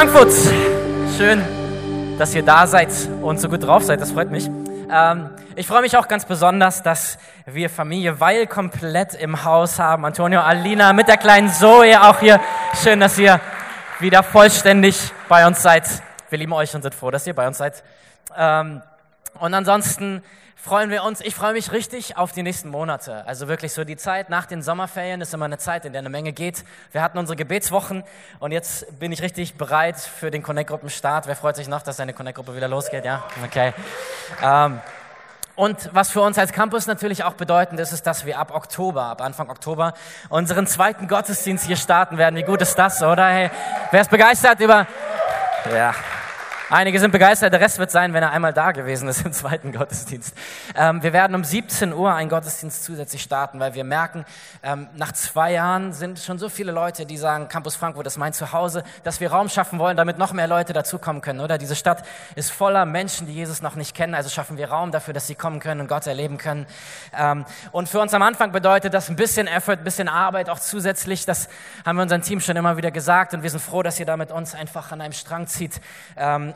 Frankfurt, schön, dass ihr da seid und so gut drauf seid, das freut mich. Ähm, ich freue mich auch ganz besonders, dass wir Familie Weil komplett im Haus haben. Antonio, Alina mit der kleinen Zoe auch hier. Schön, dass ihr wieder vollständig bei uns seid. Wir lieben euch und sind froh, dass ihr bei uns seid. Ähm, und ansonsten freuen wir uns. Ich freue mich richtig auf die nächsten Monate. Also wirklich so die Zeit nach den Sommerferien ist immer eine Zeit, in der eine Menge geht. Wir hatten unsere Gebetswochen und jetzt bin ich richtig bereit für den Connect-Gruppen-Start. Wer freut sich noch, dass seine Connect-Gruppe wieder losgeht? Ja, okay. Ähm, und was für uns als Campus natürlich auch bedeutend ist, ist, dass wir ab Oktober, ab Anfang Oktober, unseren zweiten Gottesdienst hier starten werden. Wie gut ist das, oder? Hey, wer ist begeistert über... Ja, Einige sind begeistert, der Rest wird sein, wenn er einmal da gewesen ist im zweiten Gottesdienst. Ähm, wir werden um 17 Uhr einen Gottesdienst zusätzlich starten, weil wir merken, ähm, nach zwei Jahren sind schon so viele Leute, die sagen, Campus Frankfurt ist mein Zuhause, dass wir Raum schaffen wollen, damit noch mehr Leute dazukommen können, oder? Diese Stadt ist voller Menschen, die Jesus noch nicht kennen, also schaffen wir Raum dafür, dass sie kommen können und Gott erleben können. Ähm, und für uns am Anfang bedeutet das ein bisschen Effort, ein bisschen Arbeit auch zusätzlich, das haben wir unserem Team schon immer wieder gesagt und wir sind froh, dass ihr da mit uns einfach an einem Strang zieht.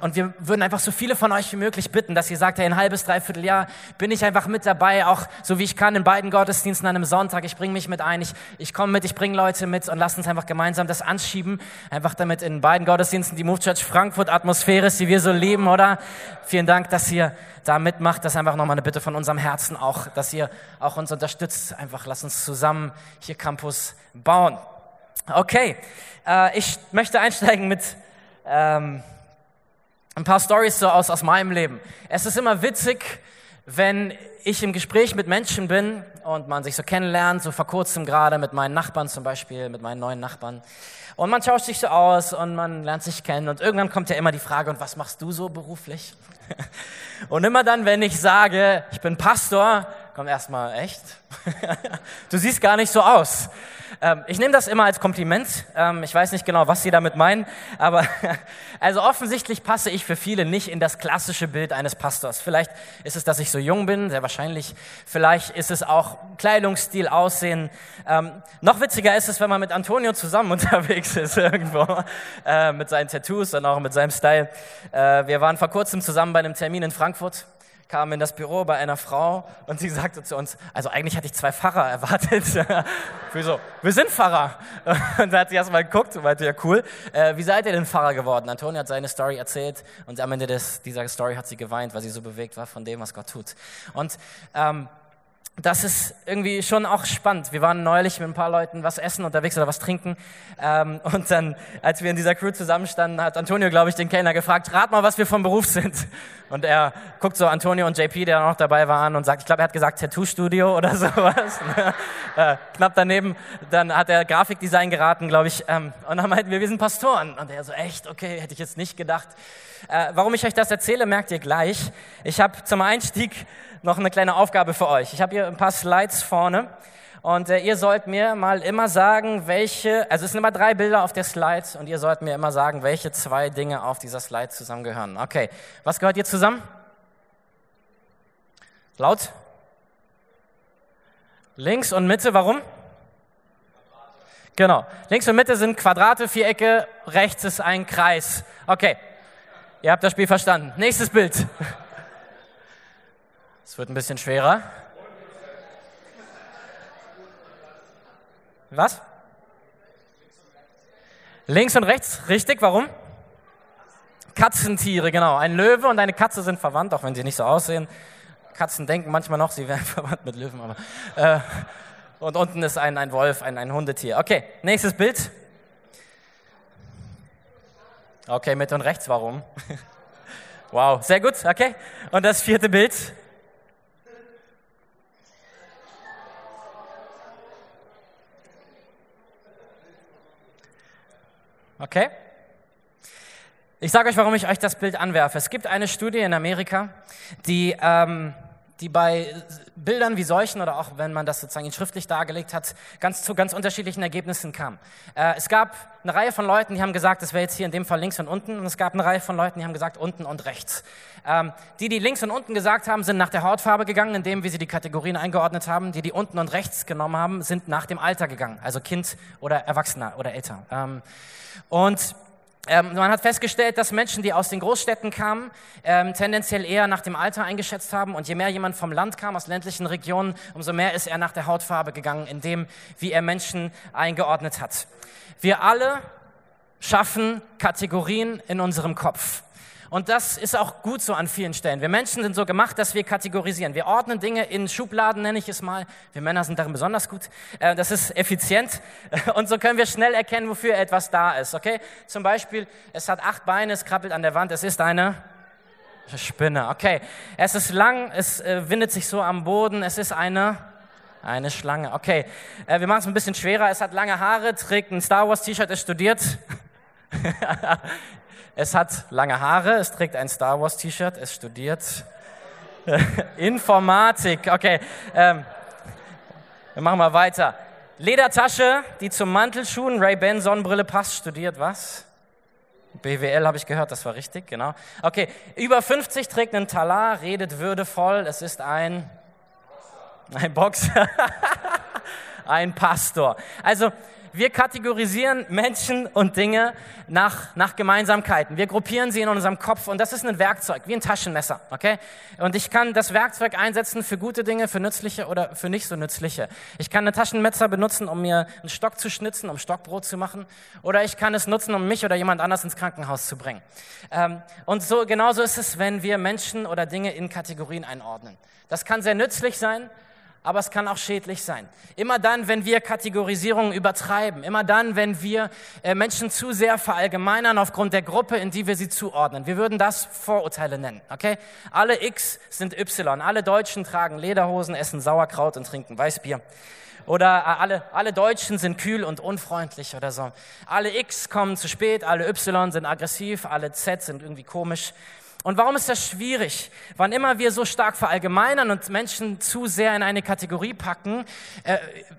Und wir würden einfach so viele von euch wie möglich bitten, dass ihr sagt, hey, ein halbes, dreiviertel Jahr bin ich einfach mit dabei, auch so wie ich kann in beiden Gottesdiensten an einem Sonntag. Ich bringe mich mit ein, ich, ich komme mit, ich bringe Leute mit und lasst uns einfach gemeinsam das anschieben. Einfach damit in beiden Gottesdiensten die Move Church Frankfurt Atmosphäre ist, die wir so lieben, oder? Vielen Dank, dass ihr da mitmacht. Das ist einfach nochmal eine Bitte von unserem Herzen auch, dass ihr auch uns unterstützt. Einfach lasst uns zusammen hier Campus bauen. Okay, äh, ich möchte einsteigen mit... Ähm, ein paar Stories so aus, aus meinem Leben. Es ist immer witzig, wenn ich im Gespräch mit Menschen bin und man sich so kennenlernt, so vor kurzem gerade mit meinen Nachbarn zum Beispiel, mit meinen neuen Nachbarn. Und man tauscht sich so aus und man lernt sich kennen und irgendwann kommt ja immer die Frage, und was machst du so beruflich? Und immer dann, wenn ich sage, ich bin Pastor, kommt erstmal echt. Du siehst gar nicht so aus. Ähm, ich nehme das immer als Kompliment. Ähm, ich weiß nicht genau, was Sie damit meinen, aber also offensichtlich passe ich für viele nicht in das klassische Bild eines Pastors. Vielleicht ist es, dass ich so jung bin, sehr wahrscheinlich. Vielleicht ist es auch Kleidungsstil, Aussehen. Ähm, noch witziger ist es, wenn man mit Antonio zusammen unterwegs ist irgendwo, äh, mit seinen Tattoos und auch mit seinem Style. Äh, wir waren vor kurzem zusammen bei einem Termin in Frankfurt kamen in das Büro bei einer Frau und sie sagte zu uns, also eigentlich hatte ich zwei Pfarrer erwartet. wir so, wir sind Pfarrer. Und da hat sie erstmal geguckt und meinte, ja cool, äh, wie seid ihr denn Pfarrer geworden? Antonia hat seine Story erzählt und am Ende des, dieser Story hat sie geweint, weil sie so bewegt war von dem, was Gott tut. Und ähm, das ist irgendwie schon auch spannend. Wir waren neulich mit ein paar Leuten was essen unterwegs oder was trinken. Ähm, und dann, als wir in dieser Crew zusammenstanden, hat Antonio, glaube ich, den Kellner gefragt, rat mal, was wir vom Beruf sind. Und er guckt so Antonio und JP, der noch dabei waren, und sagt, ich glaube, er hat gesagt Tattoo-Studio oder sowas. äh, knapp daneben. Dann hat er Grafikdesign geraten, glaube ich. Ähm, und dann meinten wir, wir sind Pastoren. Und er so, echt? Okay, hätte ich jetzt nicht gedacht. Äh, warum ich euch das erzähle, merkt ihr gleich. Ich habe zum Einstieg noch eine kleine Aufgabe für euch. Ich habe hier ein paar Slides vorne und äh, ihr sollt mir mal immer sagen, welche, also es sind immer drei Bilder auf der Slide und ihr sollt mir immer sagen, welche zwei Dinge auf dieser Slide zusammengehören. Okay, was gehört hier zusammen? Laut? Links und Mitte, warum? Genau. Links und Mitte sind Quadrate, Vierecke, rechts ist ein Kreis. Okay. Ihr habt das Spiel verstanden. Nächstes Bild. Es wird ein bisschen schwerer. Was? Links und rechts, richtig, warum? Katzentiere, genau. Ein Löwe und eine Katze sind verwandt, auch wenn sie nicht so aussehen. Katzen denken manchmal noch, sie wären verwandt mit Löwen, aber. Äh, und unten ist ein, ein Wolf, ein, ein Hundetier. Okay, nächstes Bild. Okay, Mitte und rechts, warum? Wow, sehr gut, okay. Und das vierte Bild. Okay? Ich sage euch, warum ich euch das Bild anwerfe. Es gibt eine Studie in Amerika, die, ähm, die bei Bildern wie solchen oder auch wenn man das sozusagen schriftlich dargelegt hat, ganz zu ganz unterschiedlichen Ergebnissen kam. Äh, es gab eine Reihe von Leuten, die haben gesagt, das wäre jetzt hier in dem Fall links und unten, und es gab eine Reihe von Leuten, die haben gesagt unten und rechts. Ähm, die, die links und unten gesagt haben, sind nach der Hautfarbe gegangen, indem wie sie die Kategorien eingeordnet haben. Die, die unten und rechts genommen haben, sind nach dem Alter gegangen, also Kind oder Erwachsener oder älter. Ähm, und ähm, man hat festgestellt, dass Menschen, die aus den Großstädten kamen, ähm, tendenziell eher nach dem Alter eingeschätzt haben. Und je mehr jemand vom Land kam, aus ländlichen Regionen, umso mehr ist er nach der Hautfarbe gegangen, in dem, wie er Menschen eingeordnet hat. Wir alle schaffen Kategorien in unserem Kopf. Und das ist auch gut so an vielen Stellen. Wir Menschen sind so gemacht, dass wir kategorisieren. Wir ordnen Dinge in Schubladen, nenne ich es mal. Wir Männer sind darin besonders gut. Äh, das ist effizient. Und so können wir schnell erkennen, wofür etwas da ist. Okay? Zum Beispiel, es hat acht Beine, es krabbelt an der Wand. Es ist eine Spinne. Okay. Es ist lang, es äh, windet sich so am Boden. Es ist eine eine Schlange. Okay, äh, wir machen es ein bisschen schwerer. Es hat lange Haare, trägt ein Star Wars T-Shirt, ist studiert. Es hat lange Haare, es trägt ein Star Wars T-Shirt, es studiert Informatik. Okay, ähm, wir machen mal weiter. Ledertasche, die zum Mantelschuhen, Ray-Ban Sonnenbrille passt, studiert was? BWL habe ich gehört, das war richtig, genau. Okay, über 50 trägt einen Talar, redet würdevoll, es ist ein, ein Boxer, ein Pastor. Also wir kategorisieren Menschen und Dinge nach, nach Gemeinsamkeiten. Wir gruppieren sie in unserem Kopf und das ist ein Werkzeug, wie ein Taschenmesser, okay? Und ich kann das Werkzeug einsetzen für gute Dinge, für nützliche oder für nicht so nützliche. Ich kann ein Taschenmesser benutzen, um mir einen Stock zu schnitzen, um Stockbrot zu machen, oder ich kann es nutzen, um mich oder jemand anders ins Krankenhaus zu bringen. Ähm, und so genauso ist es, wenn wir Menschen oder Dinge in Kategorien einordnen. Das kann sehr nützlich sein, aber es kann auch schädlich sein. Immer dann, wenn wir Kategorisierungen übertreiben, immer dann, wenn wir äh, Menschen zu sehr verallgemeinern aufgrund der Gruppe, in die wir sie zuordnen. Wir würden das Vorurteile nennen, okay? Alle X sind Y. Alle Deutschen tragen Lederhosen, essen Sauerkraut und trinken Weißbier. Oder äh, alle, alle Deutschen sind kühl und unfreundlich oder so. Alle X kommen zu spät, alle Y sind aggressiv, alle Z sind irgendwie komisch. Und warum ist das schwierig? Wann immer wir so stark verallgemeinern und Menschen zu sehr in eine Kategorie packen, äh,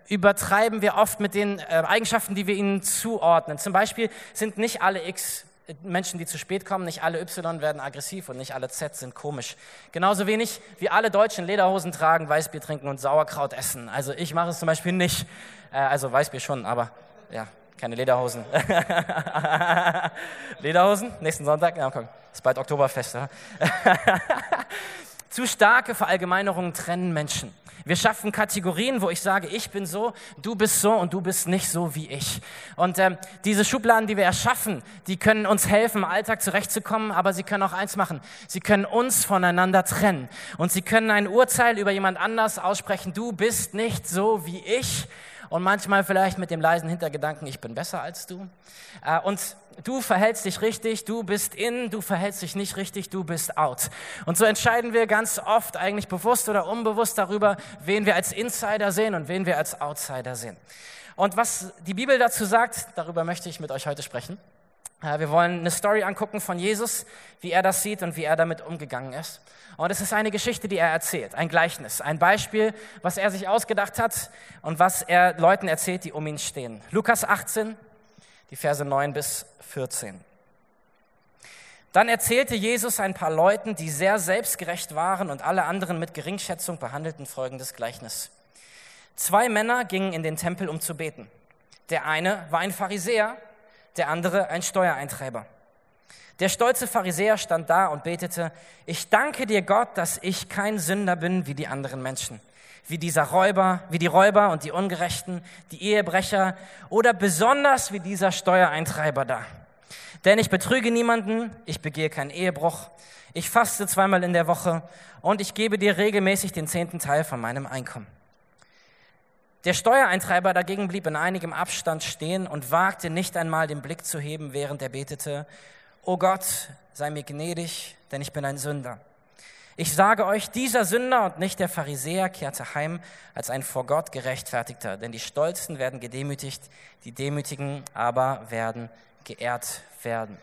übertreiben wir oft mit den äh, Eigenschaften, die wir ihnen zuordnen. Zum Beispiel sind nicht alle X äh, Menschen, die zu spät kommen, nicht alle Y werden aggressiv und nicht alle Z sind komisch. Genauso wenig wie alle Deutschen Lederhosen tragen, Weißbier trinken und Sauerkraut essen. Also ich mache es zum Beispiel nicht. Äh, also Weißbier schon, aber ja, keine Lederhosen. Lederhosen? Nächsten Sonntag? Ja, komm. Ist bald Oktoberfest. Ja? Zu starke Verallgemeinerungen trennen Menschen. Wir schaffen Kategorien, wo ich sage, ich bin so, du bist so und du bist nicht so wie ich. Und ähm, diese Schubladen, die wir erschaffen, die können uns helfen, im Alltag zurechtzukommen, aber sie können auch eins machen. Sie können uns voneinander trennen. Und sie können ein Urteil über jemand anders aussprechen, du bist nicht so wie ich und manchmal vielleicht mit dem leisen Hintergedanken, ich bin besser als du. Äh, und du verhältst dich richtig, du bist in, du verhältst dich nicht richtig, du bist out. Und so entscheiden wir ganz oft eigentlich bewusst oder unbewusst darüber, wen wir als Insider sehen und wen wir als Outsider sehen. Und was die Bibel dazu sagt, darüber möchte ich mit euch heute sprechen. Äh, wir wollen eine Story angucken von Jesus, wie er das sieht und wie er damit umgegangen ist. Und es ist eine Geschichte, die er erzählt, ein Gleichnis, ein Beispiel, was er sich ausgedacht hat und was er Leuten erzählt, die um ihn stehen. Lukas 18, die Verse 9 bis 14. Dann erzählte Jesus ein paar Leuten, die sehr selbstgerecht waren und alle anderen mit Geringschätzung behandelten, folgendes Gleichnis. Zwei Männer gingen in den Tempel, um zu beten. Der eine war ein Pharisäer, der andere ein Steuereintreiber. Der stolze Pharisäer stand da und betete, ich danke dir Gott, dass ich kein Sünder bin wie die anderen Menschen, wie dieser Räuber, wie die Räuber und die Ungerechten, die Ehebrecher oder besonders wie dieser Steuereintreiber da. Denn ich betrüge niemanden, ich begehe keinen Ehebruch, ich faste zweimal in der Woche und ich gebe dir regelmäßig den zehnten Teil von meinem Einkommen. Der Steuereintreiber dagegen blieb in einigem Abstand stehen und wagte nicht einmal den Blick zu heben, während er betete, O Gott, sei mir gnädig, denn ich bin ein Sünder. Ich sage euch, dieser Sünder und nicht der Pharisäer kehrte heim als ein vor Gott gerechtfertigter, denn die Stolzen werden gedemütigt, die Demütigen aber werden geehrt werden.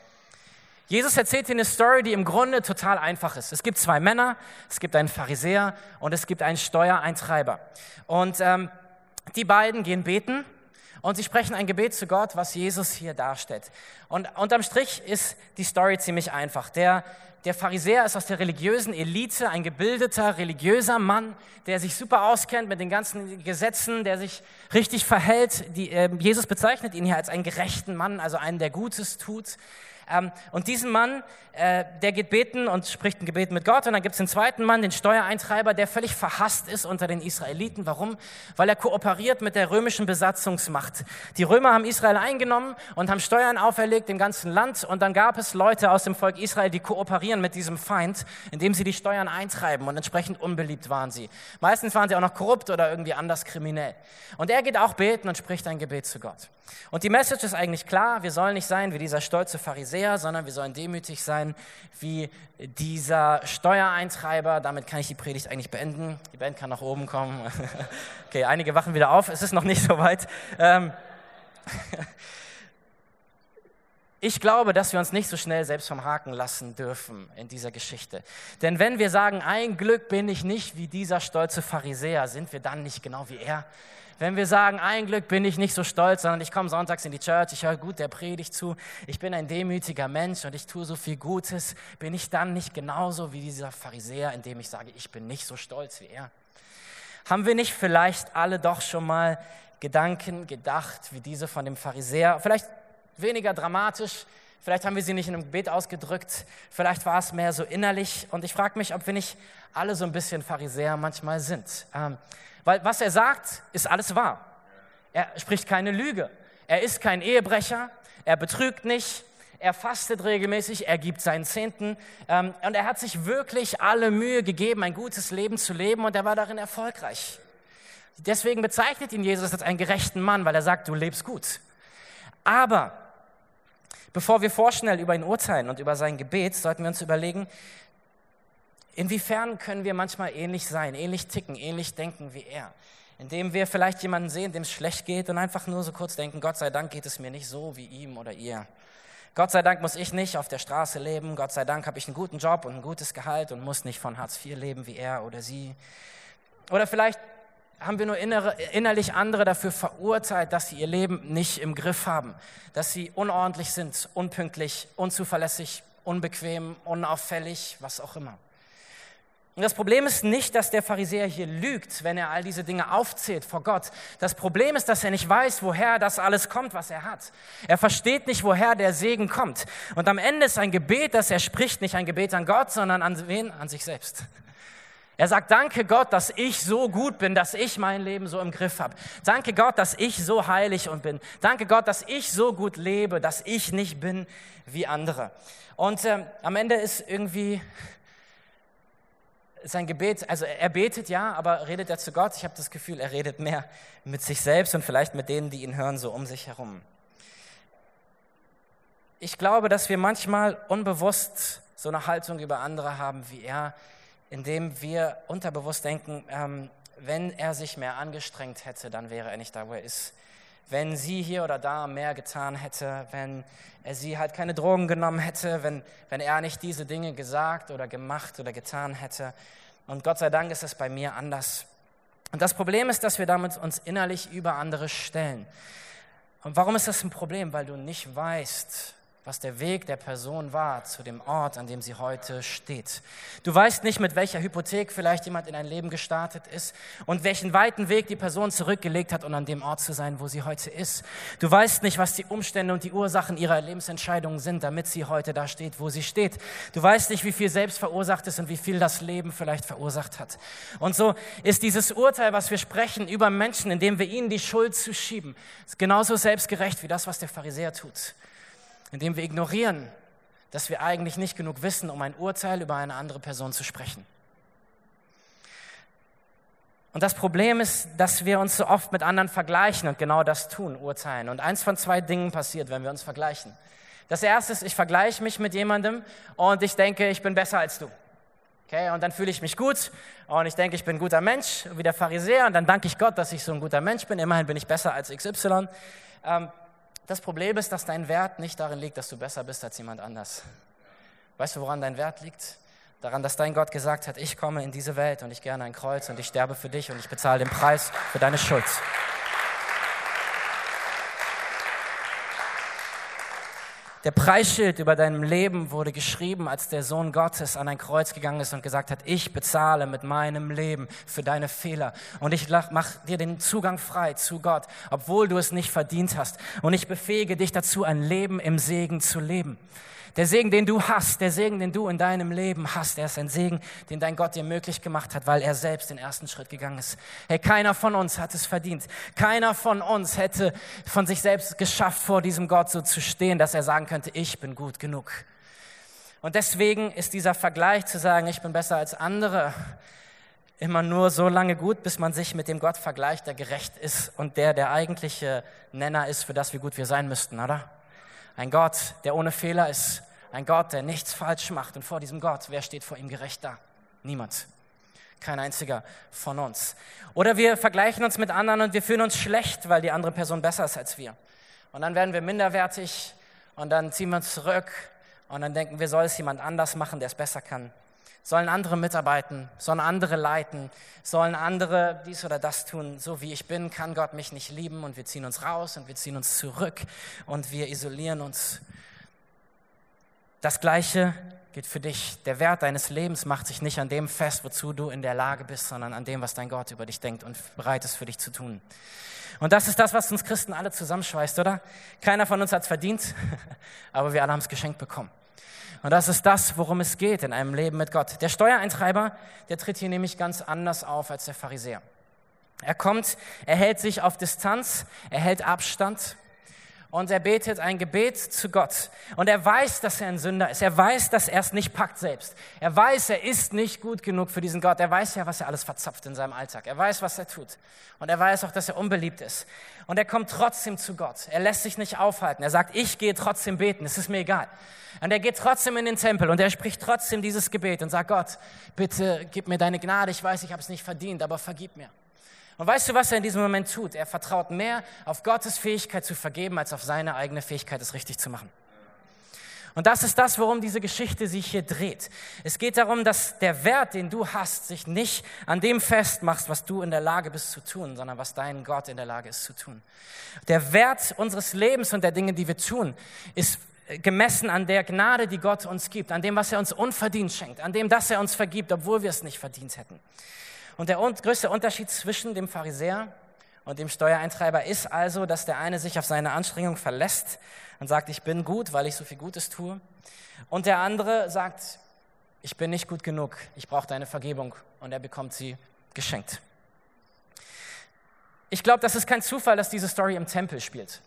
Jesus erzählt hier eine Story, die im Grunde total einfach ist. Es gibt zwei Männer, es gibt einen Pharisäer und es gibt einen Steuereintreiber. Und ähm, die beiden gehen beten Und sie sprechen ein Gebet zu Gott, was Jesus hier darstellt. Und unterm Strich ist die Story ziemlich einfach. Der, der Pharisäer ist aus der religiösen Elite, ein gebildeter, religiöser Mann, der sich super auskennt mit den ganzen Gesetzen, der sich richtig verhält. Die, äh, Jesus bezeichnet ihn hier als einen gerechten Mann, also einen, der Gutes tut. Ähm, und diesen Mann, äh, der geht beten und spricht ein Gebet mit Gott. Und dann gibt es den zweiten Mann, den Steuereintreiber, der völlig verhasst ist unter den Israeliten. Warum? Weil er kooperiert mit der römischen Besatzungsmacht. Die Römer haben Israel eingenommen und haben Steuern auferlegt im ganzen Land. Und dann gab es Leute aus dem Volk Israel, die kooperieren mit diesem Feind, indem sie die Steuern eintreiben. Und entsprechend unbeliebt waren sie. Meistens waren sie auch noch korrupt oder irgendwie anders kriminell. Und er geht auch beten und spricht ein Gebet zu Gott. Und die Message ist eigentlich klar, wir sollen nicht sein wie dieser stolze Pharisäer, sondern wir sollen demütig sein wie dieser Steuereintreiber. Damit kann ich die Predigt eigentlich beenden. Die Band kann nach oben kommen. Okay, einige wachen wieder auf, es ist noch nicht so weit. Ähm, ich glaube, dass wir uns nicht so schnell selbst vom Haken lassen dürfen in dieser Geschichte. Denn wenn wir sagen, ein Glück bin ich nicht wie dieser stolze Pharisäer, sind wir dann nicht genau wie er? Wenn wir sagen, ein Glück bin ich nicht so stolz, sondern ich komme sonntags in die Church, ich höre gut der Predigt zu, ich bin ein demütiger Mensch und ich tue so viel Gutes, bin ich dann nicht genauso wie dieser Pharisäer, indem ich sage, ich bin nicht so stolz wie er? Haben wir nicht vielleicht alle doch schon mal Gedanken gedacht, wie diese von dem Pharisäer, vielleicht weniger dramatisch, Vielleicht haben wir sie nicht in einem Gebet ausgedrückt, vielleicht war es mehr so innerlich. Und ich frage mich, ob wir nicht alle so ein bisschen Pharisäer manchmal sind. Ähm, weil was er sagt, ist alles wahr. Er spricht keine Lüge. Er ist kein Ehebrecher. Er betrügt nicht. Er fastet regelmäßig. Er gibt seinen Zehnten. Ähm, und er hat sich wirklich alle Mühe gegeben, ein gutes Leben zu leben. Und er war darin erfolgreich. Deswegen bezeichnet ihn Jesus als einen gerechten Mann, weil er sagt, du lebst gut. Aber bevor wir vorschnell über ihn urteilen und über sein Gebet, sollten wir uns überlegen, Inwiefern können wir manchmal ähnlich sein, ähnlich ticken, ähnlich denken wie er? Indem wir vielleicht jemanden sehen, dem es schlecht geht und einfach nur so kurz denken, Gott sei Dank geht es mir nicht so wie ihm oder ihr. Gott sei Dank muss ich nicht auf der Straße leben. Gott sei Dank habe ich einen guten Job und ein gutes Gehalt und muss nicht von Hartz IV leben wie er oder sie. Oder vielleicht haben wir nur innere, innerlich andere dafür verurteilt, dass sie ihr Leben nicht im Griff haben, dass sie unordentlich sind, unpünktlich, unzuverlässig, unbequem, unauffällig, was auch immer. Und das Problem ist nicht, dass der Pharisäer hier lügt, wenn er all diese Dinge aufzählt vor Gott. Das Problem ist, dass er nicht weiß, woher das alles kommt, was er hat. Er versteht nicht, woher der Segen kommt. Und am Ende ist ein Gebet, das er spricht, nicht ein Gebet an Gott, sondern an wen? An sich selbst. Er sagt, danke Gott, dass ich so gut bin, dass ich mein Leben so im Griff habe. Danke Gott, dass ich so heilig und bin. Danke Gott, dass ich so gut lebe, dass ich nicht bin wie andere. Und äh, am Ende ist irgendwie sein Gebet, also er betet ja, aber redet er zu Gott? Ich habe das Gefühl, er redet mehr mit sich selbst und vielleicht mit denen, die ihn hören, so um sich herum. Ich glaube, dass wir manchmal unbewusst so eine Haltung über andere haben wie er, indem wir unterbewusst denken, ähm, wenn er sich mehr angestrengt hätte, dann wäre er nicht da, wo er ist. Wenn sie hier oder da mehr getan hätte, wenn er sie halt keine Drogen genommen hätte, wenn, wenn er nicht diese Dinge gesagt oder gemacht oder getan hätte. Und Gott sei Dank ist es bei mir anders. Und das Problem ist, dass wir damit uns innerlich über andere stellen. Und warum ist das ein Problem? Weil du nicht weißt, was der Weg der Person war zu dem Ort, an dem sie heute steht. Du weißt nicht, mit welcher Hypothek vielleicht jemand in ein Leben gestartet ist und welchen weiten Weg die Person zurückgelegt hat, um an dem Ort zu sein, wo sie heute ist. Du weißt nicht, was die Umstände und die Ursachen ihrer Lebensentscheidungen sind, damit sie heute da steht, wo sie steht. Du weißt nicht, wie viel selbst verursacht ist und wie viel das Leben vielleicht verursacht hat. Und so ist dieses Urteil, was wir sprechen über Menschen, indem wir ihnen die Schuld zuschieben, genauso selbstgerecht wie das, was der Pharisäer tut indem wir ignorieren, dass wir eigentlich nicht genug wissen, um ein Urteil über eine andere Person zu sprechen. Und das Problem ist, dass wir uns so oft mit anderen vergleichen und genau das tun, urteilen. Und eins von zwei Dingen passiert, wenn wir uns vergleichen. Das erste ist, ich vergleiche mich mit jemandem und ich denke, ich bin besser als du. Okay, und dann fühle ich mich gut und ich denke, ich bin ein guter Mensch, wie der Pharisäer, und dann danke ich Gott, dass ich so ein guter Mensch bin. Immerhin bin ich besser als XY. Ähm, das Problem ist, dass dein Wert nicht darin liegt, dass du besser bist als jemand anders. Weißt du, woran dein Wert liegt? Daran, dass dein Gott gesagt hat, ich komme in diese Welt und ich gerne ein Kreuz und ich sterbe für dich und ich bezahle den Preis für deine Schuld. Der Preisschild über deinem Leben wurde geschrieben, als der Sohn Gottes an ein Kreuz gegangen ist und gesagt hat, ich bezahle mit meinem Leben für deine Fehler und ich mach dir den Zugang frei zu Gott, obwohl du es nicht verdient hast. Und ich befähige dich dazu, ein Leben im Segen zu leben. Der Segen, den du hast, der Segen, den du in deinem Leben hast, der ist ein Segen, den dein Gott dir möglich gemacht hat, weil er selbst den ersten Schritt gegangen ist. Hey, keiner von uns hat es verdient. Keiner von uns hätte von sich selbst geschafft, vor diesem Gott so zu stehen, dass er sagen könnte, ich bin gut genug. Und deswegen ist dieser Vergleich zu sagen, ich bin besser als andere, immer nur so lange gut, bis man sich mit dem Gott vergleicht, der gerecht ist und der der eigentliche Nenner ist für das, wie gut wir sein müssten, oder? Ein Gott, der ohne Fehler ist. Ein Gott, der nichts falsch macht. Und vor diesem Gott, wer steht vor ihm gerecht da? Niemand. Kein einziger von uns. Oder wir vergleichen uns mit anderen und wir fühlen uns schlecht, weil die andere Person besser ist als wir. Und dann werden wir minderwertig und dann ziehen wir uns zurück und dann denken wir, soll es jemand anders machen, der es besser kann. Sollen andere mitarbeiten, sollen andere leiten, sollen andere dies oder das tun. So wie ich bin, kann Gott mich nicht lieben und wir ziehen uns raus und wir ziehen uns zurück und wir isolieren uns. Das Gleiche gilt für dich. Der Wert deines Lebens macht sich nicht an dem fest, wozu du in der Lage bist, sondern an dem, was dein Gott über dich denkt und bereit ist für dich zu tun. Und das ist das, was uns Christen alle zusammenschweißt, oder? Keiner von uns hat es verdient, aber wir alle haben es geschenkt bekommen. Und das ist das, worum es geht in einem Leben mit Gott. Der Steuereintreiber, der tritt hier nämlich ganz anders auf als der Pharisäer. Er kommt, er hält sich auf Distanz, er hält Abstand und er betet ein Gebet zu Gott. Und er weiß, dass er ein Sünder ist. Er weiß, dass er es nicht packt selbst. Er weiß, er ist nicht gut genug für diesen Gott. Er weiß ja, was er alles verzapft in seinem Alltag. Er weiß, was er tut. Und er weiß auch, dass er unbeliebt ist. Und er kommt trotzdem zu Gott. Er lässt sich nicht aufhalten. Er sagt, ich gehe trotzdem beten. Es ist mir egal. Und er geht trotzdem in den Tempel und er spricht trotzdem dieses Gebet und sagt, Gott, bitte gib mir deine Gnade. Ich weiß, ich habe es nicht verdient, aber vergib mir. Und weißt du, was er in diesem Moment tut? Er vertraut mehr auf Gottes Fähigkeit zu vergeben, als auf seine eigene Fähigkeit, es richtig zu machen. Und das ist das, worum diese Geschichte sich hier dreht. Es geht darum, dass der Wert, den du hast, sich nicht an dem festmacht, was du in der Lage bist zu tun, sondern was dein Gott in der Lage ist zu tun. Der Wert unseres Lebens und der Dinge, die wir tun, ist gemessen an der Gnade, die Gott uns gibt, an dem, was er uns unverdient schenkt, an dem, dass er uns vergibt, obwohl wir es nicht verdient hätten. Und der größte Unterschied zwischen dem Pharisäer und dem Steuereintreiber ist also, dass der eine sich auf seine Anstrengung verlässt und sagt, ich bin gut, weil ich so viel Gutes tue. Und der andere sagt, ich bin nicht gut genug, ich brauche deine Vergebung. Und er bekommt sie geschenkt. Ich glaube, das ist kein Zufall, dass diese Story im Tempel spielt.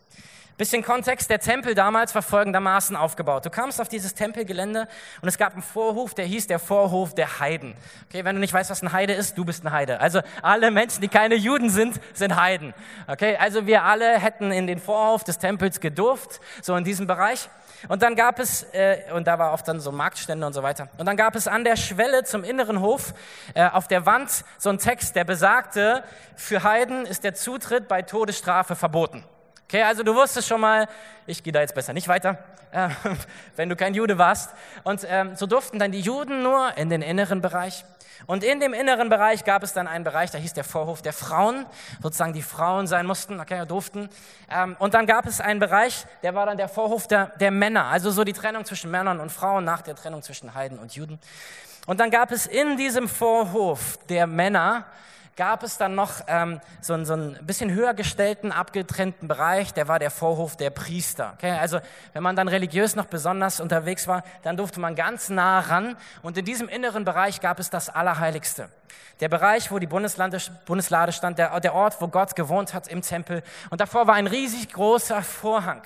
Bisschen Kontext, der Tempel damals war folgendermaßen aufgebaut. Du kamst auf dieses Tempelgelände und es gab einen Vorhof, der hieß der Vorhof der Heiden. Okay, wenn du nicht weißt, was ein Heide ist, du bist ein Heide. Also alle Menschen, die keine Juden sind, sind Heiden. Okay, also wir alle hätten in den Vorhof des Tempels gedurft, so in diesem Bereich. Und dann gab es, äh, und da war oft dann so Marktstände und so weiter. Und dann gab es an der Schwelle zum inneren Hof äh, auf der Wand so einen Text, der besagte, für Heiden ist der Zutritt bei Todesstrafe verboten. Okay, also du wusstest schon mal, ich gehe da jetzt besser nicht weiter, äh, wenn du kein Jude warst. Und ähm, so durften dann die Juden nur in den inneren Bereich. Und in dem inneren Bereich gab es dann einen Bereich, da hieß der Vorhof der Frauen, sozusagen die Frauen sein mussten, okay, durften. Ähm, und dann gab es einen Bereich, der war dann der Vorhof der, der Männer, also so die Trennung zwischen Männern und Frauen nach der Trennung zwischen Heiden und Juden. Und dann gab es in diesem Vorhof der Männer gab es dann noch ähm, so, einen, so einen bisschen höher gestellten, abgetrennten Bereich, der war der Vorhof der Priester. Okay? Also wenn man dann religiös noch besonders unterwegs war, dann durfte man ganz nah ran und in diesem inneren Bereich gab es das Allerheiligste. Der Bereich, wo die Bundeslade, Bundeslade stand, der, der Ort, wo Gott gewohnt hat im Tempel. Und davor war ein riesig großer Vorhang.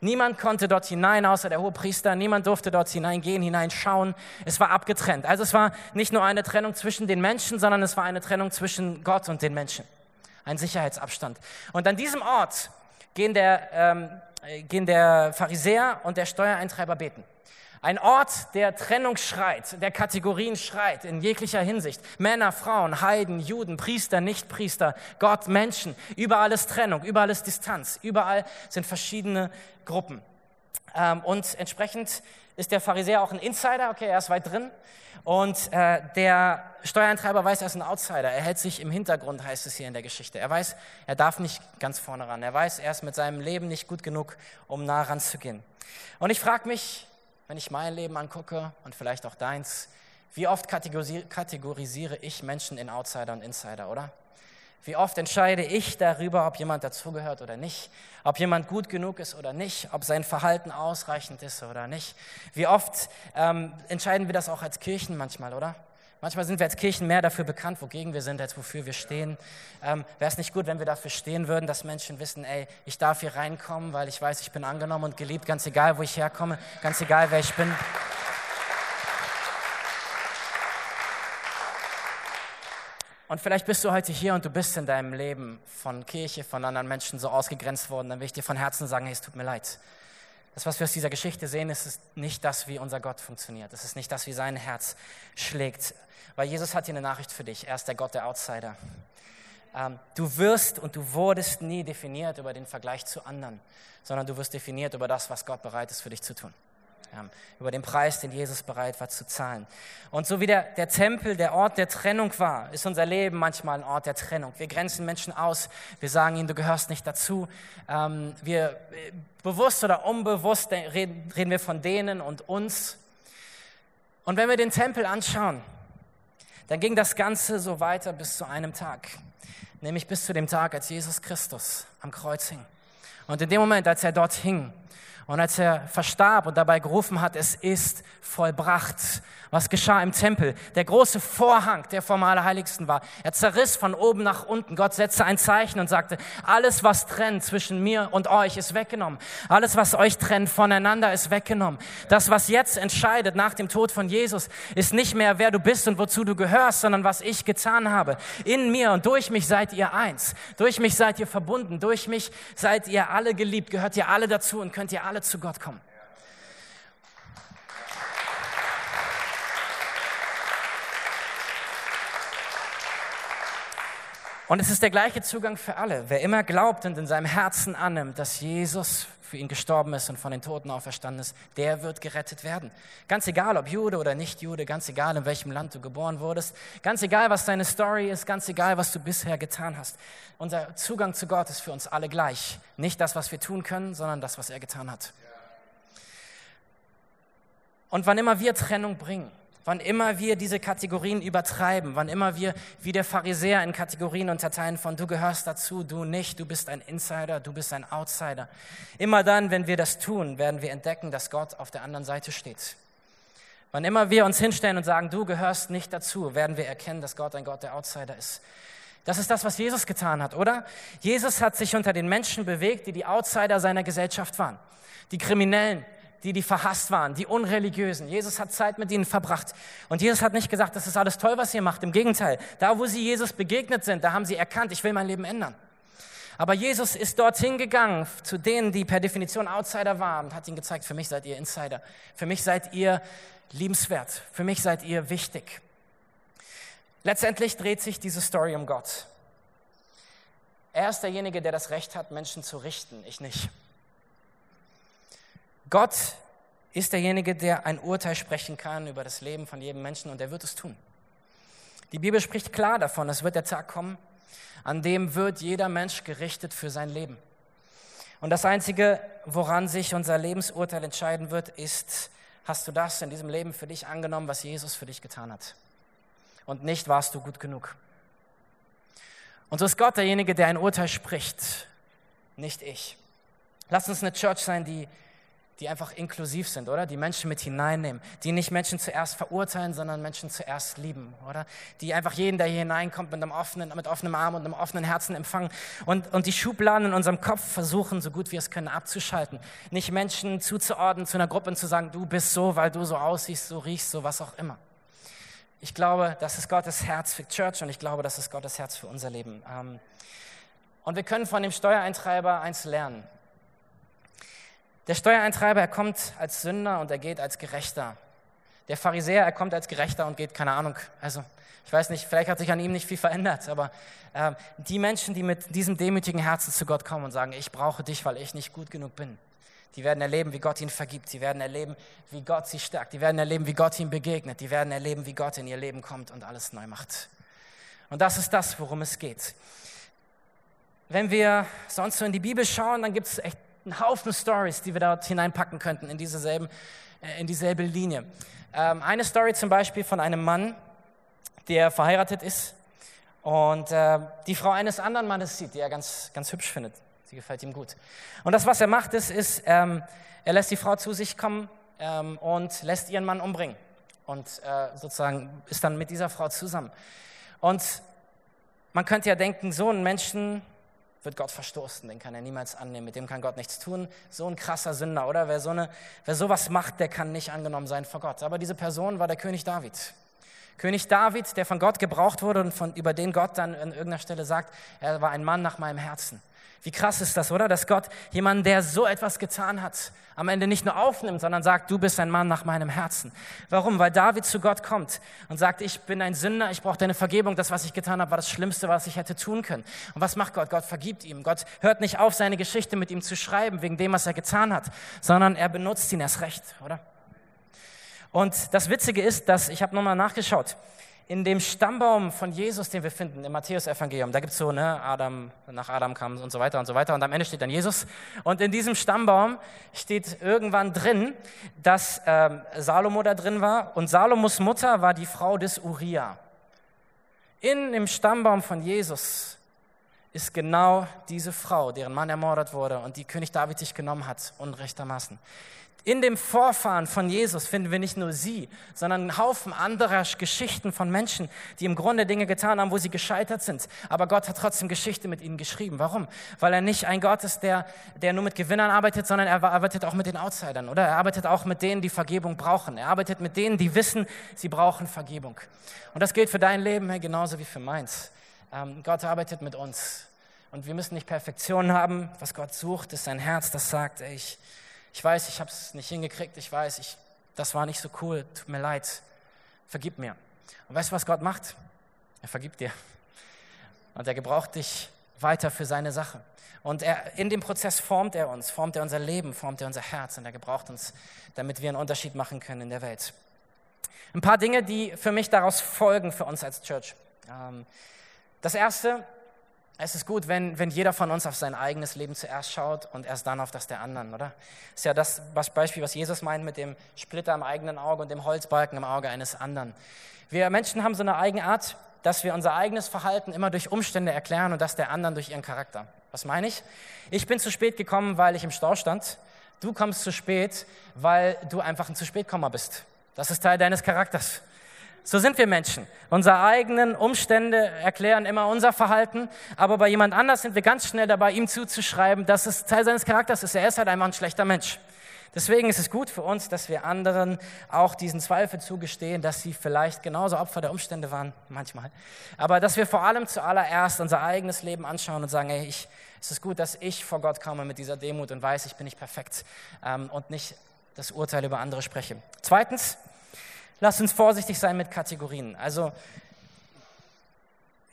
Niemand konnte dort hinein, außer der hohe Priester. Niemand durfte dort hineingehen, hineinschauen. Es war abgetrennt. Also es war nicht nur eine Trennung zwischen den Menschen, sondern es war eine Trennung zwischen Gott und den Menschen. Ein Sicherheitsabstand. Und an diesem Ort gehen der, ähm, gehen der Pharisäer und der Steuereintreiber beten. Ein Ort, der Trennung schreit, der Kategorien schreit in jeglicher Hinsicht. Männer, Frauen, Heiden, Juden, Priester, Nichtpriester, Gott, Menschen. Überall ist Trennung, überall ist Distanz, überall sind verschiedene Gruppen. Ähm, und entsprechend ist der Pharisäer auch ein Insider, okay, er ist weit drin. Und äh, der Steuereintreiber weiß, er ist ein Outsider. Er hält sich im Hintergrund, heißt es hier in der Geschichte. Er weiß, er darf nicht ganz vorne ran. Er weiß, er ist mit seinem Leben nicht gut genug, um nah ranzugehen. Und ich frage mich, wenn ich mein Leben angucke und vielleicht auch deins, wie oft kategorisiere ich Menschen in Outsider und Insider, oder? Wie oft entscheide ich darüber, ob jemand dazugehört oder nicht, ob jemand gut genug ist oder nicht, ob sein Verhalten ausreichend ist oder nicht. Wie oft ähm, entscheiden wir das auch als Kirchen manchmal, oder? Manchmal sind wir als Kirchen mehr dafür bekannt, wogegen wir sind, als wofür wir stehen. Ähm, Wäre es nicht gut, wenn wir dafür stehen würden, dass Menschen wissen, ey, ich darf hier reinkommen, weil ich weiß, ich bin angenommen und geliebt, ganz egal, wo ich herkomme, ganz egal, wer ich bin. Und vielleicht bist du heute hier und du bist in deinem Leben von Kirche, von anderen Menschen so ausgegrenzt worden. Dann will ich dir von Herzen sagen, hey, es tut mir leid. Das, was wir aus dieser Geschichte sehen, ist, nicht das, wie unser Gott funktioniert. Es ist nicht das, wie sein Herz schlägt. Weil Jesus hat hier eine Nachricht für dich. Er ist der Gott der Outsider. Ähm, du wirst und du wurdest nie definiert über den Vergleich zu anderen, sondern du wirst definiert über das, was Gott bereit ist für dich zu tun über den Preis, den Jesus bereit war zu zahlen. Und so wie der, der Tempel der Ort der Trennung war, ist unser Leben manchmal ein Ort der Trennung. Wir grenzen Menschen aus, wir sagen ihnen, du gehörst nicht dazu. Ähm, wir äh, bewusst oder unbewusst reden, reden wir von denen und uns. Und wenn wir den Tempel anschauen, dann ging das Ganze so weiter bis zu einem Tag, nämlich bis zu dem Tag, als Jesus Christus am Kreuz hing. Und in dem Moment, als er dort hing, und als er verstarb und dabei gerufen hat, es ist vollbracht, was geschah im Tempel? Der große Vorhang, der vom Allerheiligsten war, er zerriss von oben nach unten. Gott setzte ein Zeichen und sagte, alles, was trennt zwischen mir und euch, ist weggenommen. Alles, was euch trennt voneinander, ist weggenommen. Das, was jetzt entscheidet nach dem Tod von Jesus, ist nicht mehr, wer du bist und wozu du gehörst, sondern was ich getan habe. In mir und durch mich seid ihr eins. Durch mich seid ihr verbunden. Durch mich seid ihr alle geliebt. Gehört ihr alle dazu und könnt ihr alle zu Gott kommen. Und es ist der gleiche Zugang für alle. Wer immer glaubt und in seinem Herzen annimmt, dass Jesus für ihn gestorben ist und von den Toten auferstanden ist, der wird gerettet werden. Ganz egal, ob Jude oder nicht Jude, ganz egal, in welchem Land du geboren wurdest, ganz egal, was deine Story ist, ganz egal, was du bisher getan hast. Unser Zugang zu Gott ist für uns alle gleich. Nicht das, was wir tun können, sondern das, was er getan hat. Und wann immer wir Trennung bringen, wann immer wir diese Kategorien übertreiben, wann immer wir wie der Pharisäer in Kategorien unterteilen von du gehörst dazu, du nicht, du bist ein Insider, du bist ein Outsider. Immer dann, wenn wir das tun, werden wir entdecken, dass Gott auf der anderen Seite steht. Wann immer wir uns hinstellen und sagen, du gehörst nicht dazu, werden wir erkennen, dass Gott ein Gott der Outsider ist. Das ist das, was Jesus getan hat, oder? Jesus hat sich unter den Menschen bewegt, die die Outsider seiner Gesellschaft waren. Die Kriminellen, die, die verhasst waren, die Unreligiösen. Jesus hat Zeit mit ihnen verbracht. Und Jesus hat nicht gesagt, das ist alles toll, was ihr macht. Im Gegenteil, da, wo sie Jesus begegnet sind, da haben sie erkannt, ich will mein Leben ändern. Aber Jesus ist dorthin gegangen, zu denen, die per Definition Outsider waren, und hat ihnen gezeigt, für mich seid ihr Insider. Für mich seid ihr liebenswert. Für mich seid ihr wichtig. Letztendlich dreht sich diese Story um Gott. Er ist derjenige, der das Recht hat, Menschen zu richten, ich nicht. Gott ist derjenige, der ein Urteil sprechen kann über das Leben von jedem Menschen und er wird es tun. Die Bibel spricht klar davon, es wird der Tag kommen, an dem wird jeder Mensch gerichtet für sein Leben. Und das Einzige, woran sich unser Lebensurteil entscheiden wird, ist, hast du das in diesem Leben für dich angenommen, was Jesus für dich getan hat? Und nicht warst du gut genug. Und so ist Gott derjenige, der ein Urteil spricht, nicht ich. Lass uns eine Church sein, die die einfach inklusiv sind, oder? Die Menschen mit hineinnehmen, die nicht Menschen zuerst verurteilen, sondern Menschen zuerst lieben, oder? Die einfach jeden, der hier hineinkommt, mit einem offenen, mit offenem Arm und einem offenen Herzen empfangen und, und die Schubladen in unserem Kopf versuchen, so gut wir es können, abzuschalten. Nicht Menschen zuzuordnen zu einer Gruppe und zu sagen, du bist so, weil du so aussiehst, so riechst, so was auch immer. Ich glaube, das ist Gottes Herz für Church und ich glaube, das ist Gottes Herz für unser Leben. Ähm, und wir können von dem Steuereintreiber eins lernen. Der Steuereintreiber, er kommt als Sünder und er geht als Gerechter. Der Pharisäer, er kommt als Gerechter und geht, keine Ahnung, also ich weiß nicht, vielleicht hat sich an ihm nicht viel verändert, aber äh, die Menschen, die mit diesem demütigen Herzen zu Gott kommen und sagen, ich brauche dich, weil ich nicht gut genug bin, Die werden erleben, wie Gott ihnen vergibt. Die werden erleben, wie Gott sie stärkt. Die werden erleben, wie Gott ihnen begegnet. Die werden erleben, wie Gott in ihr Leben kommt und alles neu macht. Und das ist das, worum es geht. Wenn wir sonst so in die Bibel schauen, dann gibt es echt einen Haufen Stories, die wir dort hineinpacken könnten in, dieselben, äh, in dieselbe Linie. Ähm, eine Story zum Beispiel von einem Mann, der verheiratet ist und äh, die Frau eines anderen Mannes sieht, die er ganz, ganz hübsch findet. Sie gefällt ihm gut. Und das, was er macht, ist, ist ähm, er lässt die Frau zu sich kommen ähm, und lässt ihren Mann umbringen. Und äh, sozusagen ist dann mit dieser Frau zusammen. Und man könnte ja denken, so einen Menschen wird Gott verstoßen, den kann er niemals annehmen, mit dem kann Gott nichts tun. So ein krasser Sünder, oder? Wer, so eine, wer sowas macht, der kann nicht angenommen sein vor Gott. Aber diese Person war der König David. König David, der von Gott gebraucht wurde und von, über den Gott dann an irgendeiner Stelle sagt, er war ein Mann nach meinem Herzen. Wie krass ist das, oder? Dass Gott jemanden, der so etwas getan hat, am Ende nicht nur aufnimmt, sondern sagt, du bist ein Mann nach meinem Herzen. Warum? Weil David zu Gott kommt und sagt, ich bin ein Sünder, ich brauche deine Vergebung. Das, was ich getan habe, war das Schlimmste, was ich hätte tun können. Und was macht Gott? Gott vergibt ihm. Gott hört nicht auf, seine Geschichte mit ihm zu schreiben, wegen dem, was er getan hat, sondern er benutzt ihn erst recht, oder? Und das Witzige ist, dass, ich habe nochmal nachgeschaut, in dem Stammbaum von Jesus, den wir finden im Matthäus-Evangelium, da gibt es so, ne, Adam, nach Adam kam und so weiter und so weiter und am Ende steht dann Jesus. Und in diesem Stammbaum steht irgendwann drin, dass ähm, Salomo da drin war und Salomos Mutter war die Frau des Uriah. In dem Stammbaum von Jesus ist genau diese Frau, deren Mann ermordet wurde und die König David sich genommen hat, unrechtermaßen. In dem Vorfahren von Jesus finden wir nicht nur sie, sondern einen Haufen anderer Geschichten von Menschen, die im Grunde Dinge getan haben, wo sie gescheitert sind. Aber Gott hat trotzdem Geschichte mit ihnen geschrieben. Warum? Weil er nicht ein Gott ist, der, der nur mit Gewinnern arbeitet, sondern er arbeitet auch mit den Outsidern, oder? Er arbeitet auch mit denen, die Vergebung brauchen. Er arbeitet mit denen, die wissen, sie brauchen Vergebung. Und das gilt für dein Leben genauso wie für meins. Ähm, Gott arbeitet mit uns. Und wir müssen nicht Perfektion haben. Was Gott sucht, ist ein Herz, das sagt, ey, ich, ich weiß, ich habe es nicht hingekriegt, ich weiß, ich, das war nicht so cool, tut mir leid, vergib mir. Und weißt du, was Gott macht? Er vergibt dir. Und er gebraucht dich weiter für seine Sache. Und er, in dem Prozess formt er uns, formt er unser Leben, formt er unser Herz und er gebraucht uns, damit wir einen Unterschied machen können in der Welt. Ein paar Dinge, die für mich daraus folgen für uns als Church. Ähm, das erste, es ist gut, wenn, wenn jeder von uns auf sein eigenes Leben zuerst schaut und erst dann auf das der anderen, oder? Das ist ja das Beispiel, was Jesus meint mit dem Splitter im eigenen Auge und dem Holzbalken im Auge eines anderen. Wir Menschen haben so eine Eigenart, dass wir unser eigenes Verhalten immer durch Umstände erklären und das der anderen durch ihren Charakter. Was meine ich? Ich bin zu spät gekommen, weil ich im Stau stand. Du kommst zu spät, weil du einfach ein zu spät bist. Das ist Teil deines Charakters. So sind wir Menschen. Unsere eigenen Umstände erklären immer unser Verhalten, aber bei jemand anders sind wir ganz schnell dabei, ihm zuzuschreiben, dass es Teil seines Charakters ist. Er ist halt einfach ein schlechter Mensch. Deswegen ist es gut für uns, dass wir anderen auch diesen Zweifel zugestehen, dass sie vielleicht genauso Opfer der Umstände waren, manchmal. Aber dass wir vor allem zuallererst unser eigenes Leben anschauen und sagen, ey, ich, es ist gut, dass ich vor Gott komme mit dieser Demut und weiß, ich bin nicht perfekt ähm, und nicht das Urteil über andere spreche. Zweitens, Lass uns vorsichtig sein mit Kategorien. Also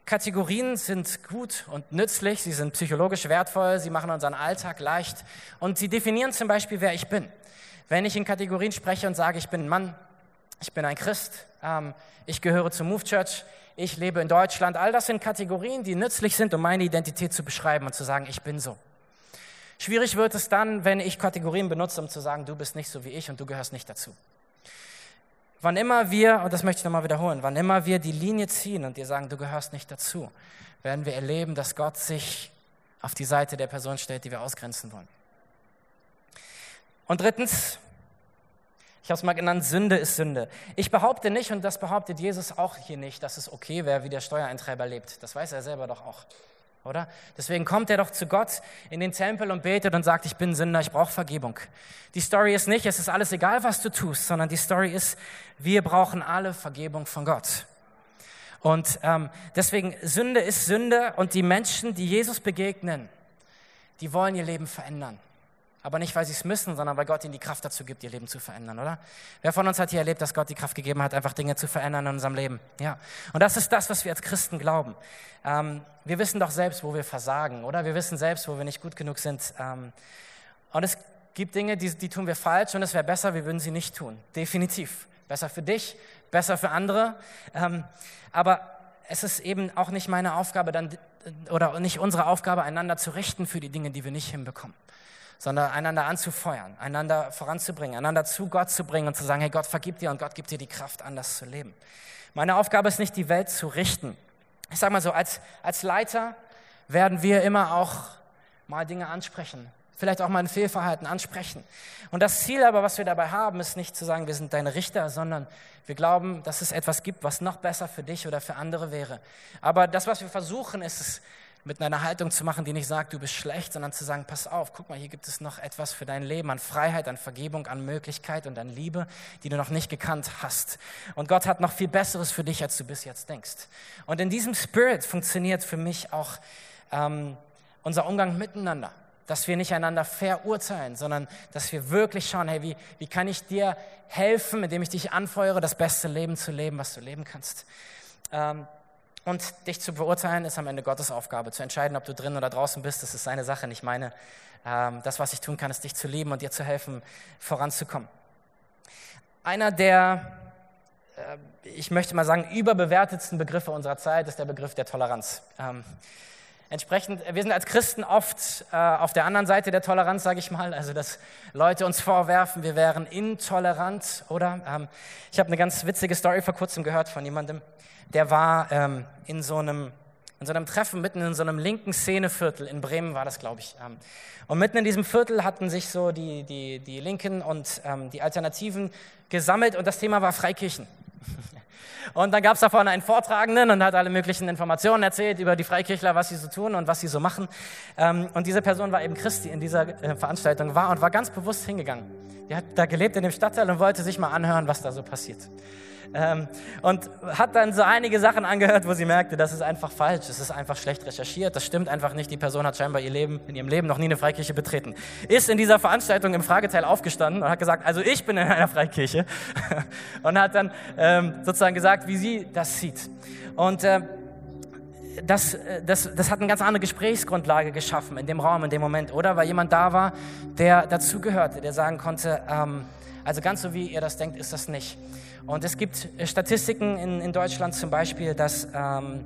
Kategorien sind gut und nützlich, sie sind psychologisch wertvoll, sie machen unseren Alltag leicht und sie definieren zum Beispiel, wer ich bin. Wenn ich in Kategorien spreche und sage, ich bin ein Mann, ich bin ein Christ, ähm, ich gehöre zur Move Church, ich lebe in Deutschland, all das sind Kategorien, die nützlich sind, um meine Identität zu beschreiben und zu sagen, ich bin so. Schwierig wird es dann, wenn ich Kategorien benutze, um zu sagen, du bist nicht so wie ich und du gehörst nicht dazu. Wann immer wir, und das möchte ich nochmal wiederholen, wann immer wir die Linie ziehen und dir sagen, du gehörst nicht dazu, werden wir erleben, dass Gott sich auf die Seite der Person stellt, die wir ausgrenzen wollen. Und drittens, ich habe es mal genannt, Sünde ist Sünde. Ich behaupte nicht, und das behauptet Jesus auch hier nicht, dass es okay wäre, wie der Steuereintreiber lebt. Das weiß er selber doch auch oder? Deswegen kommt er doch zu Gott in den Tempel und betet und sagt, ich bin Sünder, ich brauche Vergebung. Die Story ist nicht, es ist alles egal, was du tust, sondern die Story ist, wir brauchen alle Vergebung von Gott. Und ähm, deswegen, Sünde ist Sünde und die Menschen, die Jesus begegnen, die wollen ihr Leben verändern. Aber nicht, weil sie es müssen, sondern weil Gott ihnen die Kraft dazu gibt, ihr Leben zu verändern, oder? Wer von uns hat hier erlebt, dass Gott die Kraft gegeben hat, einfach Dinge zu verändern in unserem Leben? Ja. Und das ist das, was wir als Christen glauben. Ähm, wir wissen doch selbst, wo wir versagen, oder? Wir wissen selbst, wo wir nicht gut genug sind. Ähm, und es gibt Dinge, die, die tun wir falsch und es wäre besser, wir würden sie nicht tun. Definitiv. Besser für dich, besser für andere. Ähm, aber es ist eben auch nicht meine Aufgabe, dann, oder nicht unsere Aufgabe, einander zu richten für die Dinge, die wir nicht hinbekommen, sondern einander anzufeuern, einander voranzubringen, einander zu Gott zu bringen und zu sagen, hey, Gott vergib dir und Gott gibt dir die Kraft, anders zu leben. Meine Aufgabe ist nicht, die Welt zu richten. Ich sage mal so, als, als Leiter werden wir immer auch mal Dinge ansprechen, vielleicht auch mal ein Fehlverhalten ansprechen. Und das Ziel aber, was wir dabei haben, ist nicht zu sagen, wir sind deine Richter, sondern wir glauben, dass es etwas gibt, was noch besser für dich oder für andere wäre. Aber das, was wir versuchen, ist es mit einer Haltung zu machen, die nicht sagt, du bist schlecht, sondern zu sagen, pass auf, guck mal, hier gibt es noch etwas für dein Leben an Freiheit, an Vergebung, an Möglichkeit und an Liebe, die du noch nicht gekannt hast. Und Gott hat noch viel Besseres für dich, als du bis jetzt denkst. Und in diesem Spirit funktioniert für mich auch ähm, unser Umgang miteinander. Dass wir nicht einander verurteilen, sondern dass wir wirklich schauen, hey, wie, wie kann ich dir helfen, indem ich dich anfeuere, das beste Leben zu leben, was du leben kannst. Ähm, und dich zu beurteilen, ist am Ende Gottes Aufgabe. Zu entscheiden, ob du drin oder draußen bist, das ist seine Sache, nicht meine. Ähm, das, was ich tun kann, ist dich zu lieben und dir zu helfen, voranzukommen. Einer der, äh, ich möchte mal sagen, überbewertetsten Begriffe unserer Zeit ist der Begriff der Toleranz. Entsprechend, wir sind als Christen oft äh, auf der anderen Seite der Toleranz, sage ich mal, also dass Leute uns vorwerfen, wir wären intolerant, oder? Ähm, ich habe eine ganz witzige Story vor kurzem gehört von jemandem, der war ähm, in, so einem, in so einem Treffen mitten in so einem linken Szeneviertel, in Bremen war das, glaube ich. Ähm, und mitten in diesem Viertel hatten sich so die, die, die Linken und ähm, die Alternativen gesammelt und das Thema war Freikirchen. Und dann gab es davon einen Vortragenden und hat alle möglichen Informationen erzählt über die Freikirchler, was sie so tun und was sie so machen. Ähm, und diese Person war eben Christi in dieser äh, Veranstaltung war und war ganz bewusst hingegangen. Die hat da gelebt in dem Stadtteil und wollte sich mal anhören, was da so passiert. Ähm, und hat dann so einige Sachen angehört, wo sie merkte, das ist einfach falsch, das ist einfach schlecht recherchiert, das stimmt einfach nicht. Die Person hat scheinbar ihr Leben, in ihrem Leben noch nie eine Freikirche betreten. Ist in dieser Veranstaltung im Frageteil aufgestanden und hat gesagt, also ich bin in einer Freikirche. und hat dann ähm, sozusagen gesagt, wie sie das sieht. Und äh, das, das, das hat eine ganz andere Gesprächsgrundlage geschaffen in dem Raum, in dem Moment, oder? Weil jemand da war, der dazugehörte, der sagen konnte, ähm, also ganz so wie ihr das denkt, ist das nicht. Und es gibt äh, Statistiken in, in Deutschland zum Beispiel, dass ähm,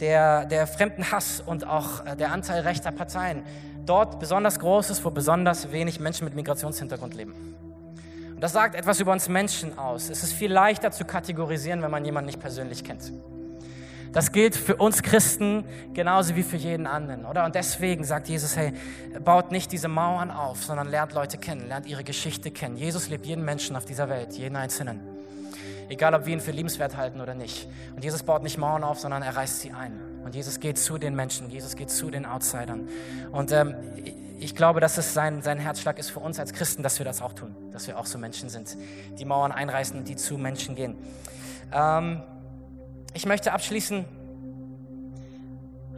der, der Fremdenhass und auch äh, der Anteil rechter Parteien dort besonders groß ist, wo besonders wenig Menschen mit Migrationshintergrund leben. Und das sagt etwas über uns Menschen aus. Es ist viel leichter zu kategorisieren, wenn man jemanden nicht persönlich kennt. Das gilt für uns Christen genauso wie für jeden anderen, oder? Und deswegen sagt Jesus, hey, baut nicht diese Mauern auf, sondern lernt Leute kennen, lernt ihre Geschichte kennen. Jesus liebt jeden Menschen auf dieser Welt, jeden Einzelnen. Egal, ob wir ihn für liebenswert halten oder nicht. Und Jesus baut nicht Mauern auf, sondern er reißt sie ein. Und Jesus geht zu den Menschen, Jesus geht zu den Outsidern. Und ähm, ich glaube, dass es sein, sein Herzschlag ist für uns als Christen, dass wir das auch tun, dass wir auch so Menschen sind, die Mauern einreißen und die zu Menschen gehen. Ähm, ich möchte abschließen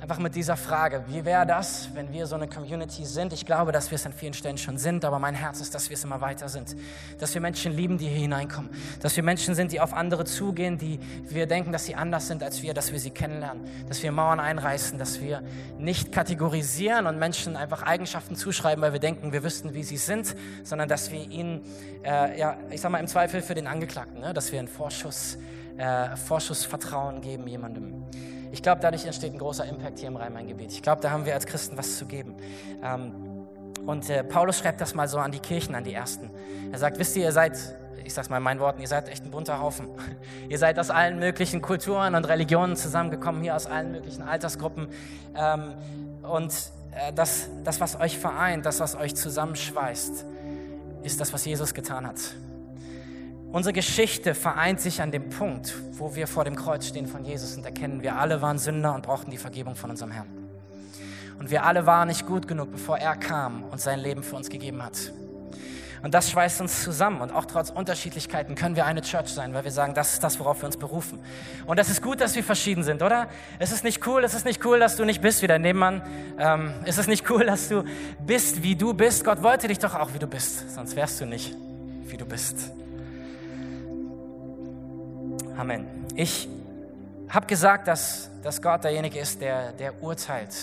einfach mit dieser Frage, wie wäre das, wenn wir so eine Community sind? Ich glaube, dass wir es an vielen Stellen schon sind, aber mein Herz ist, dass wir es immer weiter sind. Dass wir Menschen lieben, die hier hineinkommen. Dass wir Menschen sind, die auf andere zugehen, die wir denken, dass sie anders sind als wir, dass wir sie kennenlernen. Dass wir Mauern einreißen, dass wir nicht kategorisieren und Menschen einfach Eigenschaften zuschreiben, weil wir denken, wir wüssten, wie sie sind, sondern dass wir ihnen, äh, ja, ich sag mal, im Zweifel für den Angeklagten, ne? dass wir einen Vorschuss, äh, Vorschussvertrauen geben jemandem. Ich glaube, dadurch entsteht ein großer Impact hier im Rhein-Main-Gebiet. Ich glaube, da haben wir als Christen was zu geben. Ähm, und äh, Paulus schreibt das mal so an die Kirchen, an die Ersten. Er sagt, wisst ihr, ihr seid, ich sag's mal in meinen Worten, ihr seid echt ein bunter Haufen. ihr seid aus allen möglichen Kulturen und Religionen zusammengekommen, hier aus allen möglichen Altersgruppen. Ähm, und äh, das, das, was euch vereint, das, was euch zusammenschweißt, ist das, was Jesus getan hat. Unsere Geschichte vereint sich an dem Punkt, wo wir vor dem Kreuz stehen von Jesus und erkennen, wir alle waren Sünder und brauchten die Vergebung von unserem Herrn. Und wir alle waren nicht gut genug, bevor er kam und sein Leben für uns gegeben hat. Und das schweißt uns zusammen. Und auch trotz Unterschiedlichkeiten können wir eine Church sein, weil wir sagen, das ist das, worauf wir uns berufen. Und das ist gut, dass wir verschieden sind, oder? Es ist nicht cool, es ist nicht cool, dass du nicht bist wie dein Nebenmann. Ähm, es ist nicht cool, dass du bist, wie du bist. Gott wollte dich doch auch, wie du bist. Sonst wärst du nicht, wie du bist. Amen. Ich habe gesagt, dass, dass Gott derjenige ist, der, der urteilt.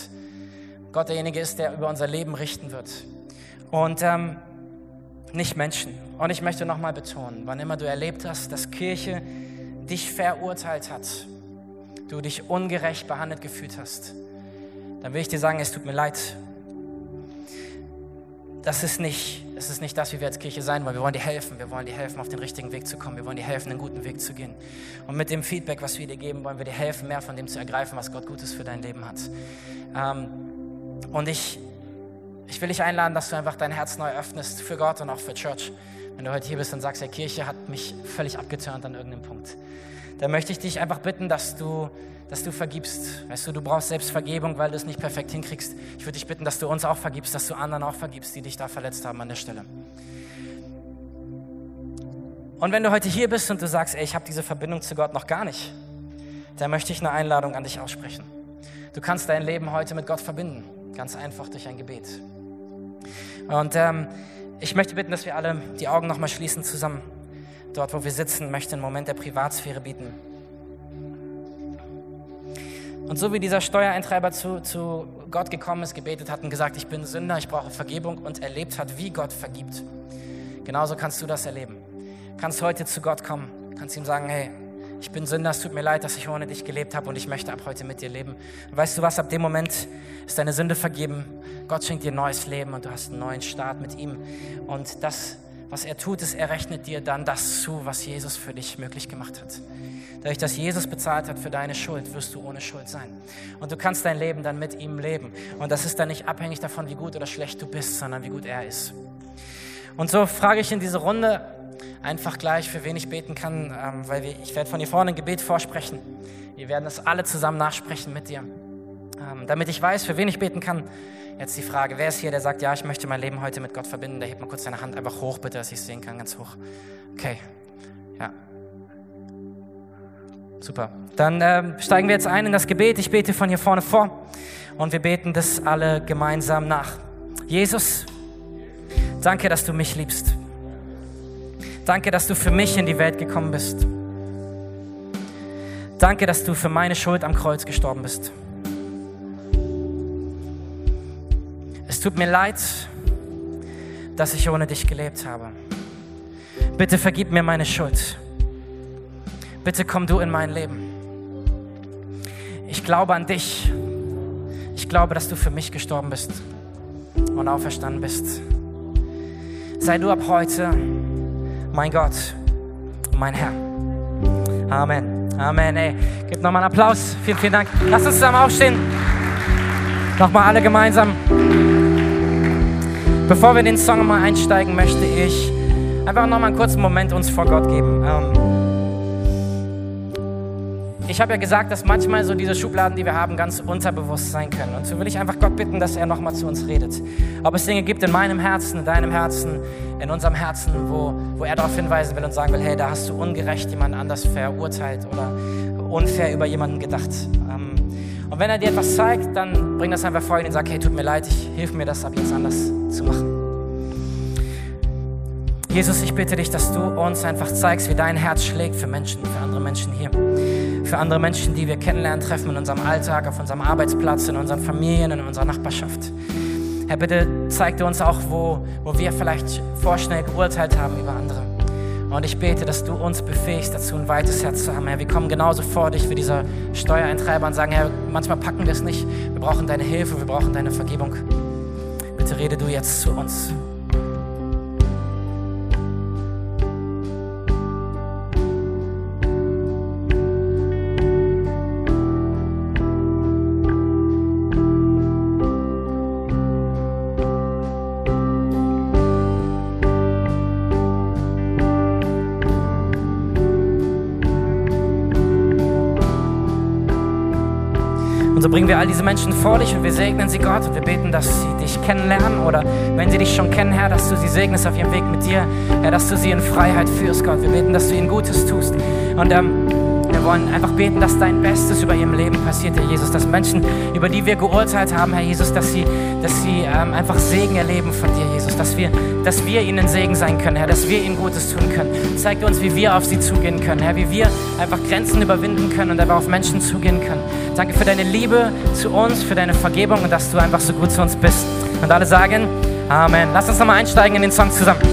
Gott derjenige ist, der über unser Leben richten wird. Und ähm, nicht Menschen. Und ich möchte nochmal betonen, wann immer du erlebt hast, dass Kirche dich verurteilt hat, du dich ungerecht behandelt gefühlt hast, dann will ich dir sagen, es tut mir leid. Das ist nicht, das ist nicht das, wie wir als Kirche sein wollen. Wir wollen dir helfen. Wir wollen dir helfen, auf den richtigen Weg zu kommen. Wir wollen dir helfen, einen guten Weg zu gehen. Und mit dem Feedback, was wir dir geben, wollen wir dir helfen, mehr von dem zu ergreifen, was Gott Gutes für dein Leben hat. Ähm, und ich, ich will dich einladen, dass du einfach dein Herz neu öffnest für Gott und auch für Church. Wenn du heute hier bist und sagst, der Kirche hat mich völlig abgeturnt an irgendeinem Punkt, dann möchte ich dich einfach bitten, dass du, dass du vergibst. Weißt du, du brauchst selbst Vergebung, weil du es nicht perfekt hinkriegst. Ich würde dich bitten, dass du uns auch vergibst, dass du anderen auch vergibst, die dich da verletzt haben an der Stelle. Und wenn du heute hier bist und du sagst, ey, ich habe diese Verbindung zu Gott noch gar nicht, dann möchte ich eine Einladung an dich aussprechen. Du kannst dein Leben heute mit Gott verbinden, ganz einfach durch ein Gebet. Und ähm, ich möchte bitten, dass wir alle die Augen nochmal schließen zusammen. Dort, wo wir sitzen, möchte einen Moment der Privatsphäre bieten. Und so wie dieser Steuereintreiber zu, zu Gott gekommen ist, gebetet hat und gesagt, ich bin Sünder, ich brauche Vergebung und erlebt hat, wie Gott vergibt, genauso kannst du das erleben. Kannst heute zu Gott kommen, kannst ihm sagen, hey, ich bin Sünder, es tut mir leid, dass ich ohne dich gelebt habe und ich möchte ab heute mit dir leben. Und weißt du was, ab dem Moment ist deine Sünde vergeben. Gott schenkt dir ein neues Leben und du hast einen neuen Start mit ihm. Und das, was er tut, ist, er rechnet dir dann das zu, was Jesus für dich möglich gemacht hat. Dadurch, dass Jesus bezahlt hat für deine Schuld, wirst du ohne Schuld sein. Und du kannst dein Leben dann mit ihm leben. Und das ist dann nicht abhängig davon, wie gut oder schlecht du bist, sondern wie gut er ist. Und so frage ich in diese Runde, einfach gleich, für wen ich beten kann, ähm, weil ich werde von hier vorne ein Gebet vorsprechen. Wir werden es alle zusammen nachsprechen mit dir. Ähm, damit ich weiß, für wen ich beten kann. Jetzt die Frage, wer ist hier, der sagt, ja, ich möchte mein Leben heute mit Gott verbinden? Der hebt mal kurz seine Hand einfach hoch, bitte, dass ich sehen kann, ganz hoch. Okay, ja. Super. Dann ähm, steigen wir jetzt ein in das Gebet. Ich bete von hier vorne vor und wir beten das alle gemeinsam nach. Jesus, danke, dass du mich liebst. Danke, dass du für mich in die Welt gekommen bist. Danke, dass du für meine Schuld am Kreuz gestorben bist. Es tut mir leid, dass ich ohne dich gelebt habe. Bitte vergib mir meine Schuld. Bitte komm du in mein Leben. Ich glaube an dich. Ich glaube, dass du für mich gestorben bist und auferstanden bist. Sei du ab heute mein Gott, mein Herr. Amen. Amen. Ey, gib nochmal einen Applaus. Vielen, vielen Dank. Lass uns zusammen aufstehen. Nochmal alle gemeinsam. Bevor wir in den Song mal einsteigen, möchte ich einfach nochmal einen kurzen Moment uns vor Gott geben. Ähm, ich habe ja gesagt, dass manchmal so diese Schubladen, die wir haben, ganz unterbewusst sein können. Und so will ich einfach Gott bitten, dass er nochmal zu uns redet. Ob es Dinge gibt in meinem Herzen, in deinem Herzen, in unserem Herzen, wo, wo er darauf hinweisen will und sagen will, hey, da hast du ungerecht jemand anders verurteilt oder unfair über jemanden gedacht. Und wenn er dir etwas zeigt, dann bring das einfach vor ihn und sag, hey, tut mir leid, ich hilf mir das ab jetzt anders zu machen. Jesus, ich bitte dich, dass du uns einfach zeigst, wie dein Herz schlägt für Menschen, für andere Menschen hier für andere Menschen, die wir kennenlernen, treffen in unserem Alltag, auf unserem Arbeitsplatz, in unseren Familien, in unserer Nachbarschaft. Herr, bitte zeig dir uns auch, wo, wo wir vielleicht vorschnell geurteilt haben über andere. Und ich bete, dass du uns befähigst, dazu ein weites Herz zu haben. Herr, wir kommen genauso vor dich wie dieser Steuereintreiber und sagen, Herr, manchmal packen wir es nicht. Wir brauchen deine Hilfe, wir brauchen deine Vergebung. Bitte rede du jetzt zu uns. Bringen wir all diese Menschen vor dich und wir segnen sie, Gott, und wir beten, dass sie dich kennenlernen oder wenn sie dich schon kennen, Herr, dass du sie segnest auf ihrem Weg mit dir, Herr, dass du sie in Freiheit führst, Gott. Wir beten, dass du ihnen Gutes tust. Und ähm, wollen einfach beten, dass dein Bestes über ihrem Leben passiert, Herr Jesus. Dass Menschen, über die wir geurteilt haben, Herr Jesus, dass sie, dass sie ähm, einfach Segen erleben von dir, Jesus. Dass wir, dass wir ihnen Segen sein können, Herr. Dass wir ihnen Gutes tun können. Zeig uns, wie wir auf sie zugehen können, Herr. Wie wir einfach Grenzen überwinden können und einfach auf Menschen zugehen können. Danke für deine Liebe zu uns, für deine Vergebung und dass du einfach so gut zu uns bist. Und alle sagen Amen. Lass uns nochmal einsteigen in den Song zusammen.